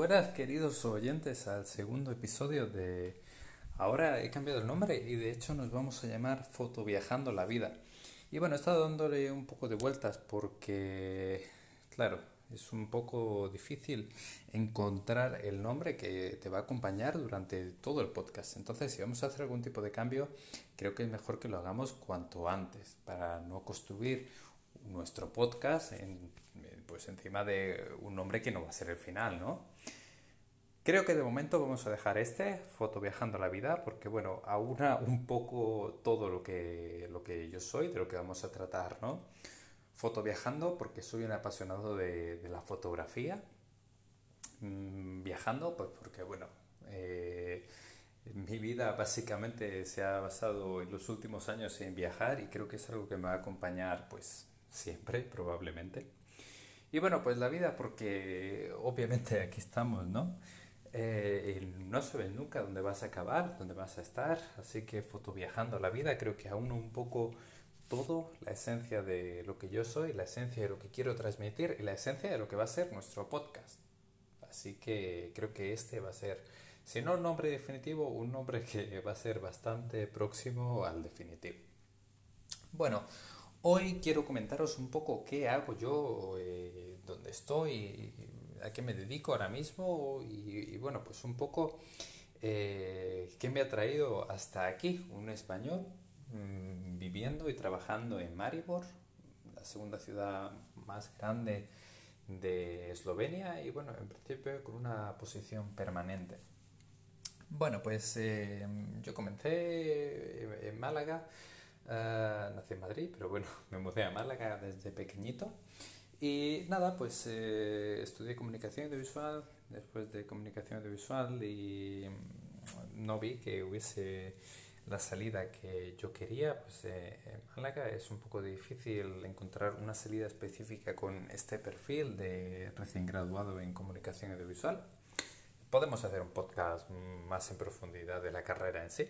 buenas queridos oyentes al segundo episodio de... Ahora he cambiado el nombre y de hecho nos vamos a llamar Fotoviajando la Vida. Y bueno, he estado dándole un poco de vueltas porque, claro, es un poco difícil encontrar el nombre que te va a acompañar durante todo el podcast. Entonces, si vamos a hacer algún tipo de cambio, creo que es mejor que lo hagamos cuanto antes para no construir nuestro podcast en, pues encima de un nombre que no va a ser el final, ¿no? Creo que de momento vamos a dejar este, Foto Viajando la Vida, porque bueno, aúna un poco todo lo que, lo que yo soy, de lo que vamos a tratar, ¿no? Foto Viajando, porque soy un apasionado de, la fotografía. Mm, viajando, pues porque bueno, eh, mi vida básicamente se ha basado en los últimos años en viajar y creo que es algo que me va a acompañar pues siempre, probablemente. Y bueno, pues la vida, porque obviamente aquí estamos, ¿no? Eh, no sabes nunca dónde vas a acabar, dónde vas a estar, así que fotoviajando la vida creo que aún un poco todo, la esencia de lo que yo soy, la esencia de lo que quiero transmitir y la esencia de lo que va a ser nuestro podcast. Así que creo que este va a ser, si no un nombre definitivo, un nombre que va a ser bastante próximo al definitivo. Bueno, Hoy quiero comentaros un poco qué hago yo, eh, dónde estoy, a qué me dedico ahora mismo y, bueno, pues un poco eh, qué me ha traído hasta aquí, un español mm, viviendo y trabajando en Maribor, la segunda ciudad más grande de Eslovenia y bueno, en principio con una posición permanente. Bueno, pues eh, yo comencé en Málaga Uh, nací en Madrid, pero bueno, me mudé a Málaga desde pequeñito. Y nada, pues eh, estudié comunicación audiovisual, después de comunicación audiovisual y mm, no vi que hubiese la salida que yo quería, pues eh, en Málaga es un poco difícil encontrar una salida específica con este perfil de recién graduado en comunicación audiovisual. Podemos hacer un podcast más en profundidad de la carrera en sí.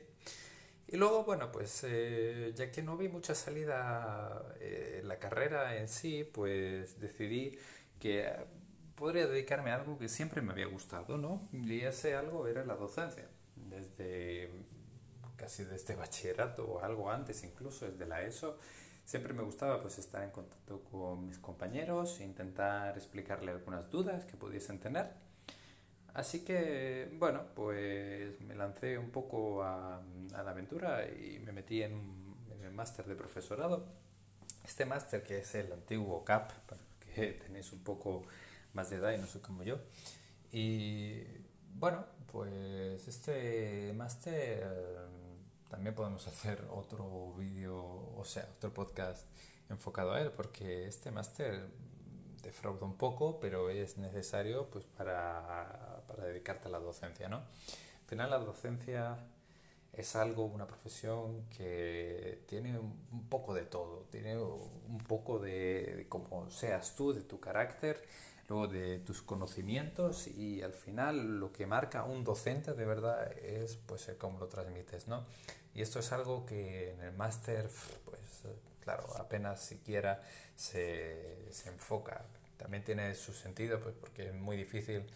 Y luego, bueno, pues eh, ya que no vi mucha salida eh, en la carrera en sí, pues decidí que podría dedicarme a algo que siempre me había gustado, ¿no? Y ese algo era la docencia, desde casi desde bachillerato o algo antes, incluso desde la ESO. Siempre me gustaba pues estar en contacto con mis compañeros, intentar explicarle algunas dudas que pudiesen tener Así que, bueno, pues me lancé un poco a, la aventura y me metí en, el máster de profesorado. Este máster que es el antiguo CAP, para que tenéis un poco más de edad y no soy como yo. Y bueno, pues este máster también podemos hacer otro vídeo, o sea, otro podcast enfocado a él, porque este máster defrauda un poco, pero es necesario pues, para, para dedicarte a la docencia. ¿no? Al final la docencia es algo, una profesión que tiene un poco de todo, tiene un poco de, de cómo seas tú, de tu carácter, luego de tus conocimientos y al final lo que marca un docente de verdad es pues cómo lo transmites, ¿no? Y esto es algo que en el máster pues claro, apenas siquiera se, se enfoca. También tiene su sentido, pues porque es muy difícil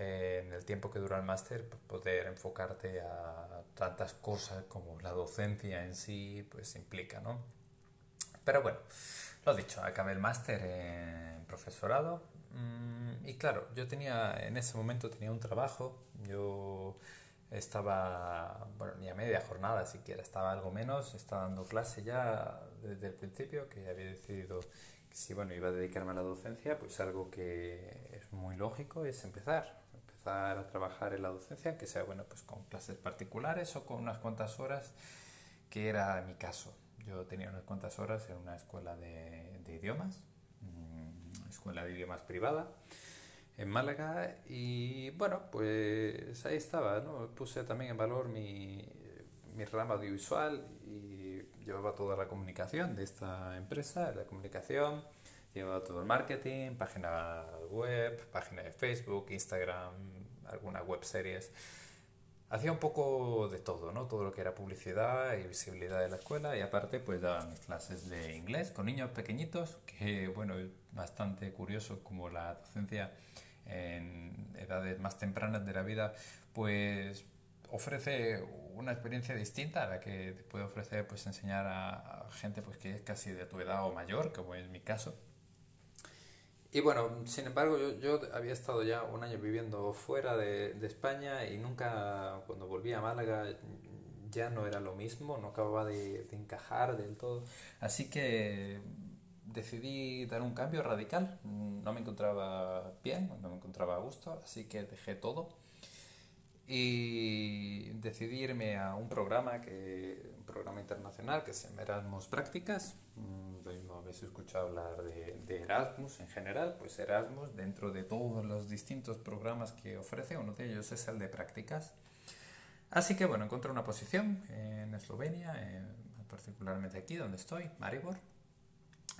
eh, en el tiempo que dura el máster poder enfocarte a tantas cosas como la docencia en sí pues implica, ¿no? Pero bueno, lo dicho, acabé el máster en profesorado mm, y claro, yo tenía, en ese momento tenía un trabajo, yo estaba, bueno, ni a media jornada siquiera, estaba algo menos, estaba dando clase ya desde el principio, que había decidido que si bueno, iba a dedicarme a la docencia, pues algo que es muy lógico es empezar, empezar a trabajar en la docencia, que sea bueno, pues con clases particulares o con unas cuantas horas, que era mi caso. Yo tenía unas cuantas horas en una escuela de, de idiomas, mm, escuela de idiomas privada, en Málaga y bueno, pues ahí estaba, ¿no? Puse también en valor mi, mi rama audiovisual y llevaba toda la comunicación de esta empresa, la comunicación, llevaba todo el marketing, página web, página de Facebook, Instagram, algunas web series. Hacía un poco de todo, ¿no? Todo lo que era publicidad y visibilidad de la escuela y aparte pues daba mis clases de inglés con niños pequeñitos, que bueno, es bastante curioso como la docencia en edades más tempranas de la vida, pues ofrece una experiencia distinta a la que te puede ofrecer pues enseñar a, gente pues que es casi de tu edad o mayor, como es mi caso. Y bueno, sin embargo, yo, yo había estado ya un año viviendo fuera de, de, España y nunca, cuando volví a Málaga, ya no era lo mismo, no acababa de, de encajar del todo. Así que decidí dar un cambio radical. No me encontraba bien, no me encontraba a gusto, así que dejé todo y decidí irme a un programa que un programa internacional que se llama Erasmus Prácticas mm, no habéis escuchado hablar de, Erasmus en general. Pues Erasmus dentro de todos los distintos programas que ofrece uno de ellos es el de prácticas así que bueno encontré una posición en Eslovenia particularmente aquí donde estoy Maribor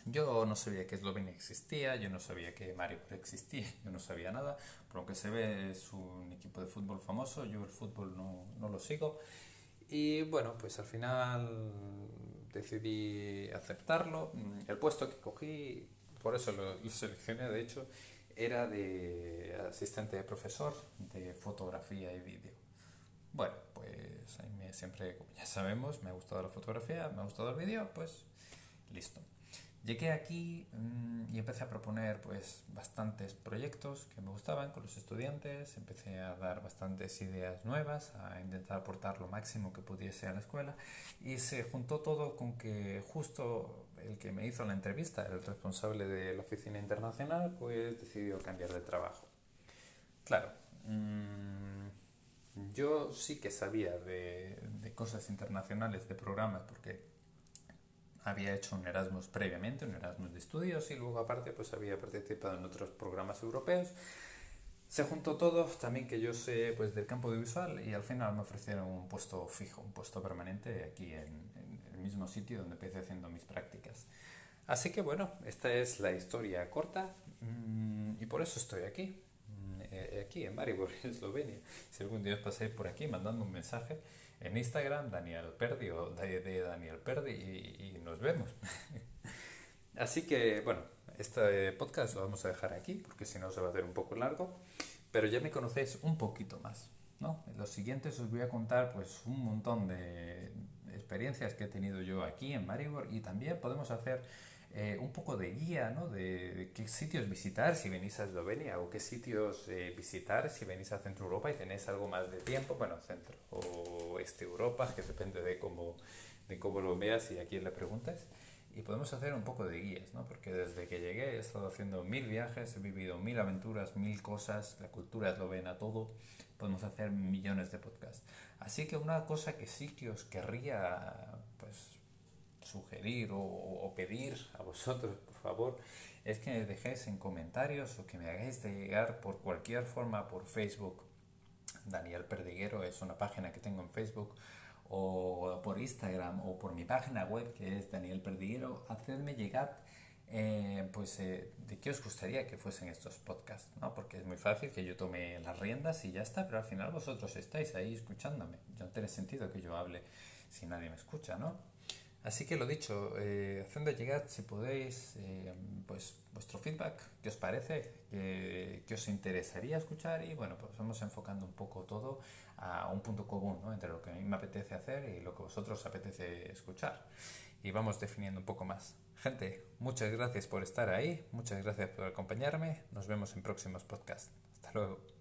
yo no sabía que Eslovenia existía, yo no sabía que Maribor existía, yo no sabía nada. Por lo que se ve es un equipo de fútbol famoso, yo el fútbol no, no lo sigo. Y bueno, pues al final decidí aceptarlo. El puesto que cogí, por eso lo, lo seleccioné de hecho, era de asistente de profesor de fotografía y vídeo. Bueno, pues a mí siempre, como ya sabemos, me ha gustado la fotografía, me ha gustado el vídeo, pues listo. Llegué aquí mm, y empecé a proponer pues bastantes proyectos que me gustaban con los estudiantes, empecé a dar bastantes ideas nuevas, a intentar aportar lo máximo que pudiese a la escuela y se juntó todo con que justo el que me hizo la entrevista, el responsable de la oficina internacional, pues decidió cambiar de trabajo. Claro, mm, yo sí que sabía de, de cosas internacionales, de programas, porque había hecho un Erasmus previamente, un Erasmus de estudios y luego aparte pues había participado en otros programas europeos. Se juntó todo, también que yo sé pues del campo audiovisual y al final me ofrecieron un puesto fijo, un puesto permanente aquí en, el mismo sitio donde empecé haciendo mis prácticas. Así que bueno, esta es la historia corta mm, y por eso estoy aquí, mm, eh, aquí en Maribor, Eslovenia. Si algún día os pasáis por aquí mandando un mensaje, en Instagram, Daniel Perdi o de, Daniel Perdi y, nos vemos. Así que, bueno, este podcast lo vamos a dejar aquí porque si no se va a hacer un poco largo, pero ya me conocéis un poquito más. ¿no? En los siguientes os voy a contar pues un montón de experiencias que he tenido yo aquí en Maribor y también podemos hacer eh, un poco de guía, ¿no? De, qué sitios visitar si venís a Eslovenia o qué sitios eh, visitar si venís a Centro Europa y tenéis algo más de tiempo, bueno, Centro o Este Europa, que depende de cómo, de cómo lo veas y a quién le preguntes. Y podemos hacer un poco de guías, ¿no? Porque desde que llegué he estado haciendo mil viajes, he vivido mil aventuras, mil cosas, la cultura eslovena, todo. Podemos hacer millones de podcasts. Así que una cosa que sí que os querría, pues, sugerir o, pedir a vosotros, por favor, es que me dejéis en comentarios o que me hagáis de llegar por cualquier forma por Facebook. Daniel Perdiguero es una página que tengo en Facebook o por Instagram o por mi página web que es Daniel Perdiguero. Hacedme llegar eh, pues eh, de qué os gustaría que fuesen estos podcasts, ¿no? Porque es muy fácil que yo tome las riendas y ya está, pero al final vosotros estáis ahí escuchándome. No tiene sentido que yo hable si nadie me escucha, ¿no? Así que lo dicho, eh, llegar, si podéis, eh, pues vuestro feedback, qué os parece, qué os interesaría escuchar y bueno, pues vamos enfocando un poco todo a un punto común ¿no? entre lo que a mí me apetece hacer y lo que vosotros apetece escuchar. Y vamos definiendo un poco más. Gente, muchas gracias por estar ahí, muchas gracias por acompañarme, nos vemos en próximos podcasts. Hasta luego.